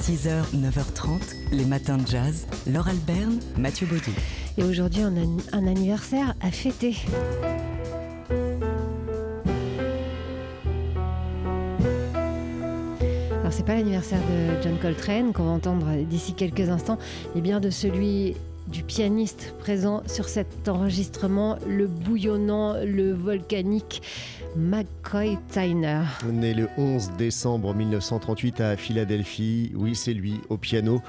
6h, 9h30, les matins de jazz. Laure Alberne, Mathieu Baudou. Et aujourd'hui, un anniversaire à fêter. Alors, c'est pas l'anniversaire de John Coltrane qu'on va entendre d'ici quelques instants, mais bien de celui du pianiste présent sur cet enregistrement, le bouillonnant, le volcanique McCoy Tyner. Né le 11 décembre 1938 à Philadelphie, oui c'est lui au piano.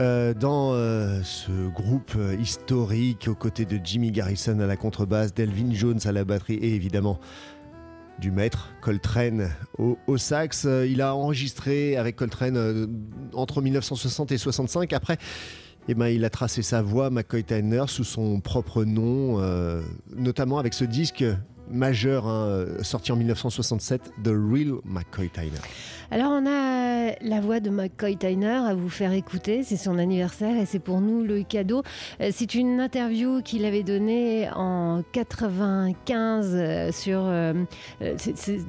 Euh, dans euh, ce groupe historique aux côtés de Jimmy Garrison à la contrebasse, Delvin Jones à la batterie et évidemment du maître Coltrane au, sax. Il a enregistré avec Coltrane euh, entre 1960 et 65. Après, eh ben, il a tracé sa voix, McCoy Tyner, sous son propre nom, euh, notamment avec ce disque majeur hein, sorti en 1967, The Real McCoy Tyner. Alors on a la voix de McCoy Tyner à vous faire écouter, c'est son anniversaire et c'est pour nous le cadeau. Euh, c'est une interview qu'il avait donnée en 95 euh, sur, euh,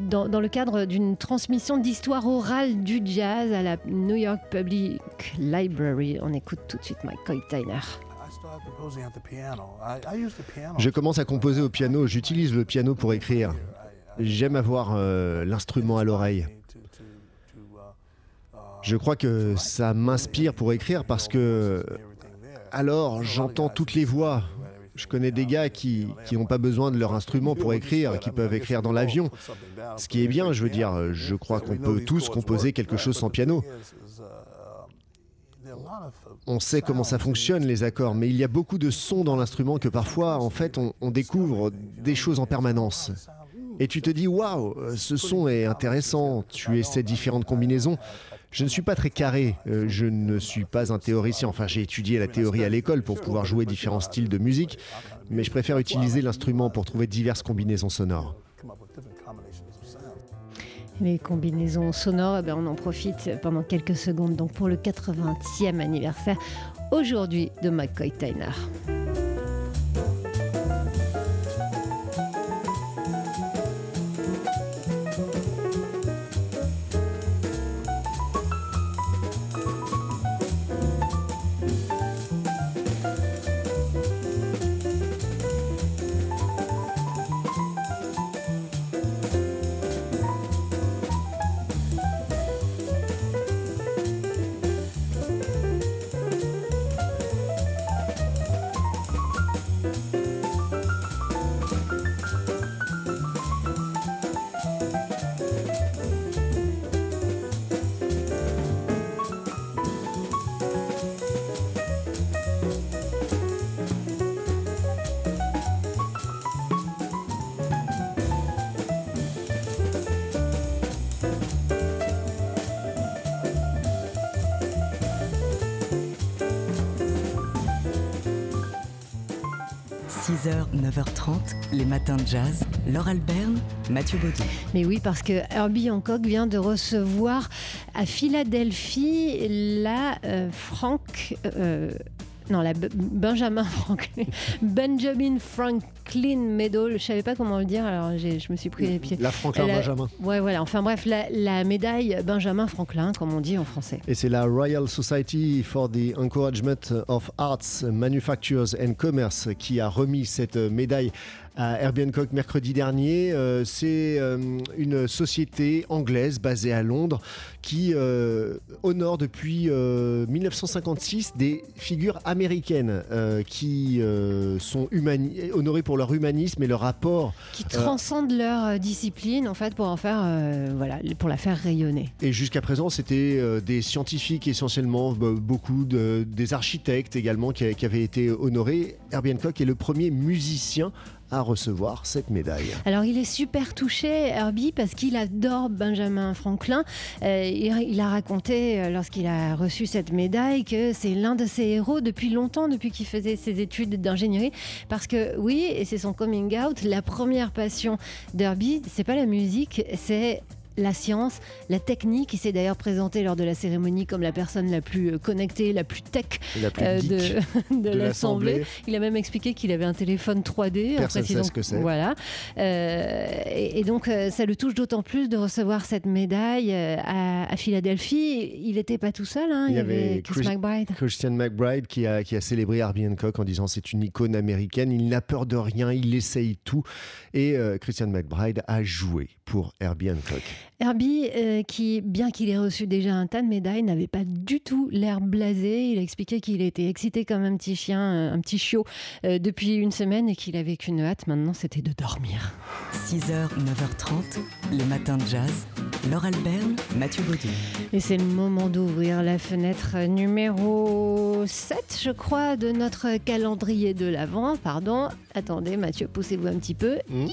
dans, dans le cadre d'une transmission d'histoire orale du jazz à la New York Public Library. On écoute tout de suite McCoy Tyner. Je commence à composer au piano, j'utilise le piano pour écrire. J'aime avoir euh, l'instrument à l'oreille. Je crois que ça m'inspire pour écrire parce que alors j'entends toutes les voix. Je connais des gars qui, n'ont pas besoin de leur instrument pour écrire, qui peuvent écrire dans l'avion. Ce qui est bien, je veux dire, je crois qu'on peut tous composer quelque chose sans piano. On sait comment ça fonctionne les accords, mais il y a beaucoup de sons dans l'instrument que parfois, en fait, on, on découvre des choses en permanence. Et tu te dis, waouh, ce son est intéressant, tu essaies différentes combinaisons. Je ne suis pas très carré, euh, je ne suis pas un théoricien, enfin j'ai étudié la théorie à l'école pour pouvoir jouer différents styles de musique, mais je préfère utiliser l'instrument pour trouver diverses combinaisons sonores. Les combinaisons sonores, eh ben, on en profite pendant quelques secondes donc pour le 80e anniversaire aujourd'hui de McCoy Tyner. h 9h30, les matins de jazz. Laure Alberne, Mathieu Baudou. Mais oui, parce que Herbie Hancock vient de recevoir à Philadelphie la euh, Frank. euh, non, la B- Benjamin Franklin. Benjamin Franklin Medal. Je savais pas comment le dire, alors je me suis pris les pieds. La Franklin La- Benjamin. Ouais, voilà. Enfin bref, la, la médaille Benjamin Franklin, comme on dit en français. Et c'est la Royal Society for the Encouragement of Arts, Manufactures and Commerce qui a remis cette médaille à Hancock mercredi dernier. Euh, c'est euh, une société anglaise basée à Londres qui euh, honore depuis euh, 1956 des figures américaines qui sont honorées pour leur humanisme et leur rapport Qui transcendent leur discipline, en fait, pour en faire, voilà, pour la faire rayonner. Et jusqu'à présent, c'était des scientifiques essentiellement, be- beaucoup de, des architectes également qui, avaient été honorés. Hancock est le premier musicien à recevoir cette médaille. Alors il est super touché, Herbie, parce qu'il adore Benjamin Franklin. Euh, il, a raconté, euh, lorsqu'il a reçu cette médaille, que c'est l'un de ses héros depuis longtemps, depuis qu'il faisait ses études d'ingénierie. Parce que oui, et c'est son coming out, la première passion d'Herbie, c'est pas la musique, c'est la science, la technique. Il s'est d'ailleurs présenté lors de la cérémonie comme la personne la plus connectée, la plus tech euh, de, de, l'Assemblée. Il a même expliqué qu'il avait un téléphone 3D. Personne ne sait ce que c'est. Voilà. Euh, et, donc, euh, ça le touche d'autant plus de recevoir cette médaille à, Philadelphie. Il n'était pas tout seul. Hein. Il, y avait Chris McBride. Christian McBride qui a, qui a célébré Herbie Hancock en disant c'est une icône américaine. Il n'a peur de rien, il essaye tout. Et Christian McBride a joué pour Herbie Hancock. Herbie, qui, bien qu'il ait reçu déjà un tas de médailles, n'avait pas du tout l'air blasé. Il a expliqué qu'il était excité comme un petit chien, un petit chiot, euh, depuis une semaine et qu'il avait qu'une hâte maintenant, c'était de dormir. 6h, 9h30, les matins de jazz. Laure Alberne, Mathieu Baudou. Et c'est le moment d'ouvrir la fenêtre numéro 7, je crois, de notre calendrier de l'Avent. Pardon. Attendez, Mathieu, poussez-vous un petit peu. Mmh.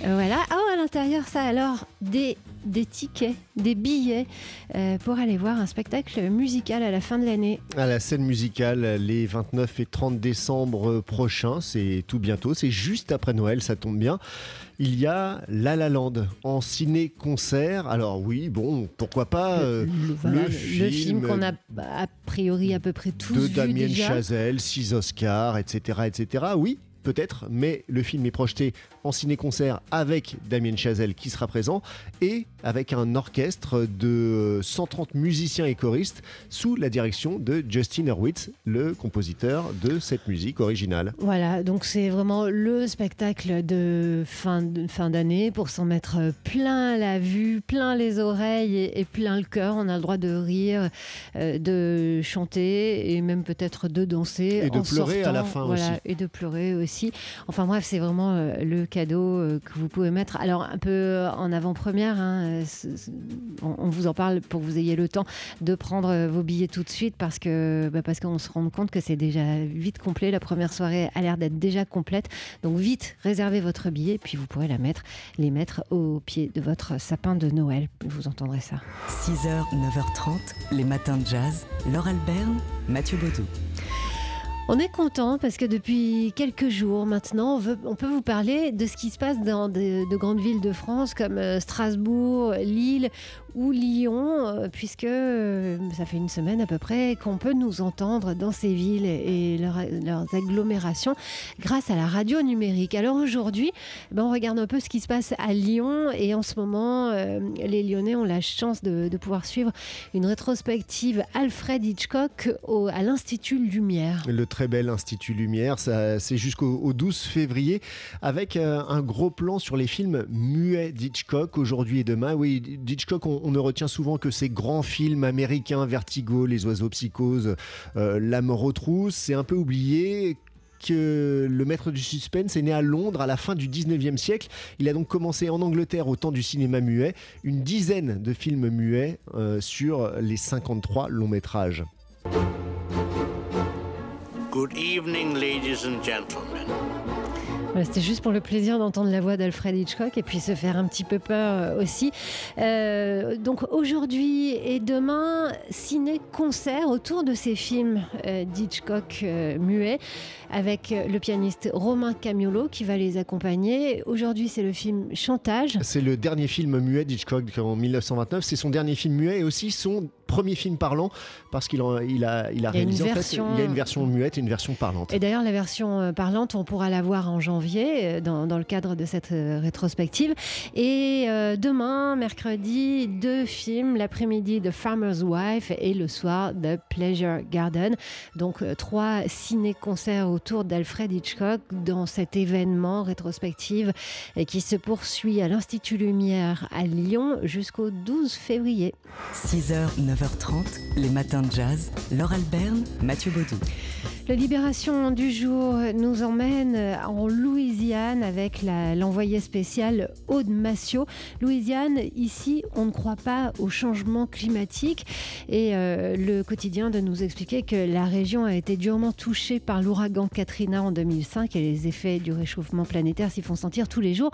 Voilà. Oh, à l'intérieur, ça alors, des des tickets, des billets euh, pour aller voir un spectacle musical à la fin de l'année. À la scène musicale, les 29 et 30 décembre prochains, c'est tout bientôt, c'est juste après Noël, ça tombe bien. Il y a La La Land en ciné-concert. Alors oui, bon, pourquoi pas le, euh, film, qu'on a a priori à peu près tous de vu Damien déjà. Chazelle, 6 Oscars, etc., etc. Oui, peut-être, mais le film est projeté en ciné-concert avec Damien Chazelle qui sera présent et avec un orchestre de 130 musiciens et choristes sous la direction de Justin Hurwitz, le compositeur de cette musique originale. Voilà, donc c'est vraiment le spectacle de fin de fin d'année pour s'en mettre plein la vue, plein les oreilles et, plein le cœur. On a le droit de rire, euh, de chanter et même peut-être de danser et de pleurer à la fin aussi. Et de pleurer aussi. Enfin bref, c'est vraiment euh, le cadeau euh, que vous pouvez mettre. Alors un peu en avant-première, hein, on, vous en parle pour que vous ayez le temps de prendre vos billets tout de suite parce que bah, parce qu'on se rend compte que c'est déjà vite complet. La première soirée a l'air d'être déjà complète. Donc vite, réservez votre billet, puis vous pourrez les mettre au pied de votre sapin de Noël. Vous entendrez ça. 6h, 9h30, les matins de jazz. Laure Alberne, Mathieu Baudou. On est content parce que depuis quelques jours maintenant, on, peut vous parler de ce qui se passe dans de, grandes villes de France comme euh, Strasbourg, Lille ou Lyon, euh, puisque euh, ça fait une semaine à peu près qu'on peut nous entendre dans ces villes et leurs agglomérations grâce à la radio numérique. Alors aujourd'hui, ben on regarde un peu ce qui se passe à Lyon et en ce moment, les Lyonnais ont la chance de, pouvoir suivre une rétrospective Alfred Hitchcock à l'Institut Lumière très bel Institut Lumière. C'est jusqu'au 12 février avec euh, un gros plan sur les films muets d'Hitchcock aujourd'hui et demain. Oui, d'Hitchcock, on, ne retient souvent que ces grands films américains, Vertigo, Les oiseaux psychoses, euh, La mort aux. C'est un peu oublié que le maître du suspense est né à Londres à la fin du 19e siècle. Il a donc commencé en Angleterre au temps du cinéma muet, une dizaine de films muets euh, sur les 53 longs métrages. Good evening, ladies and gentlemen. C'était juste pour le plaisir d'entendre la voix d'Alfred Hitchcock et puis se faire un petit peu peur euh, aussi. Euh, donc aujourd'hui et demain, ciné-concert autour de ces films euh, d'Hitchcock muets avec le pianiste Romain Camiolo qui va les accompagner. Aujourd'hui, c'est le film Chantage. C'est le dernier film muet d'Hitchcock en 1929. C'est son dernier film muet et aussi son premier film parlant parce qu'il a, il a, il a réalisé en fait, il y a une version muette et une version parlante. Et d'ailleurs, la version parlante, on pourra la voir en janvier euh, dans, le cadre de cette euh, rétrospective. Et euh, demain, mercredi, deux films, l'après-midi The Farmer's Wife et le soir The Pleasure Garden. Donc trois ciné-concerts autour d'Alfred Hitchcock dans cet événement rétrospective qui se poursuit à l'Institut Lumière à Lyon jusqu'au 12 février. 6h, 9h30, les matins de jazz. Laure Alberne, Mathieu Baudou. La libération du jour nous emmène en Louisiane avec l'envoyé spécial Aude Massio. Louisiane, ici, on ne croit pas au changement climatique et euh, le quotidien de nous expliquer que la région a été durement touchée par l'ouragan Katrina en 2005 et les effets du réchauffement planétaire s'y font sentir tous les jours.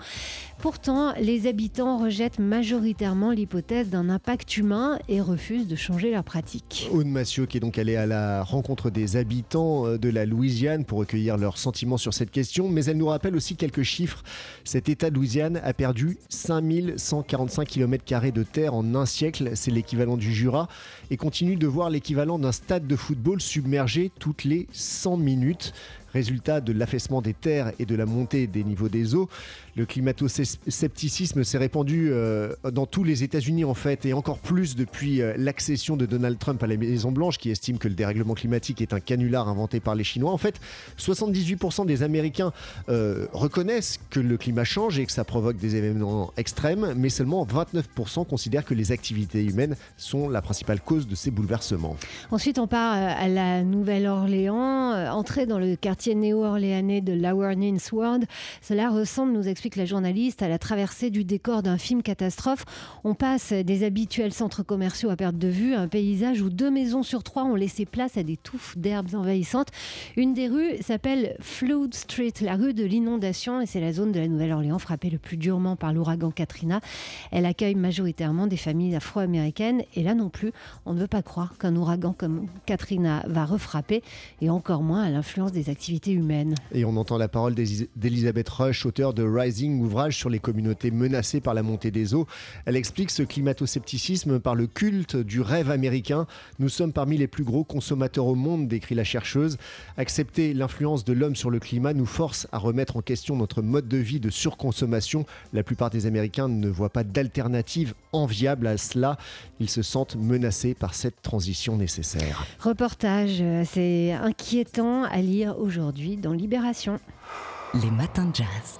Pourtant, les habitants rejettent majoritairement l'hypothèse d'un impact humain et refusent de changer leurs pratiques. Aude Massio qui est donc allée à la rencontre des habitants euh, de la Louisiane pour recueillir leurs sentiments sur cette question, mais elle nous rappelle aussi quelques chiffres. Cet État de Louisiane a perdu 5145 km de terre en un siècle, c'est l'équivalent du Jura, et continue de voir l'équivalent d'un stade de football submergé toutes les 100 minutes. Résultat de l'affaissement des terres et de la montée des niveaux des eaux, le climato-scepticisme s'est répandu euh, dans tous les États-Unis en fait, et encore plus depuis euh, l'accession de Donald Trump à la Maison-Blanche, qui estime que le dérèglement climatique est un canular inventé par les Chinois. En fait, 78% des Américains euh, reconnaissent que le climat change et que ça provoque des événements extrêmes, mais seulement 29% considèrent que les activités humaines sont la principale cause de ces bouleversements. Ensuite, on part à la Nouvelle-Orléans, entrer dans le quartier néo-orléanais de Lower Ninth Ward. Cela ressemble, nous explique la journaliste, à la traversée du décor d'un film catastrophe. On passe des habituels centres commerciaux à perte de vue un paysage où deux maisons sur trois ont laissé place à des touffes d'herbes envahissantes. Une des rues s'appelle Flood Street, la rue de l'inondation, et c'est la zone de la Nouvelle-Orléans frappée le plus durement par l'ouragan Katrina. Elle accueille majoritairement des familles afro-américaines, et là non plus, on ne veut pas croire qu'un ouragan comme Katrina va refrapper, et encore moins à l'influence des activités humaine. Et on entend la parole d'Elisabeth Rush, auteure de Rising, ouvrage sur les communautés menacées par la montée des eaux. Elle explique ce climato-scepticisme par le culte du rêve américain. Nous sommes parmi les plus gros consommateurs au monde, décrit la chercheuse. Accepter l'influence de l'homme sur le climat nous force à remettre en question notre mode de vie de surconsommation. La plupart des Américains ne voient pas d'alternative enviable à cela. Ils se sentent menacés par cette transition nécessaire. Reportage assez inquiétant à lire aujourd'hui aujourd'hui dans Libération. Les matins de jazz.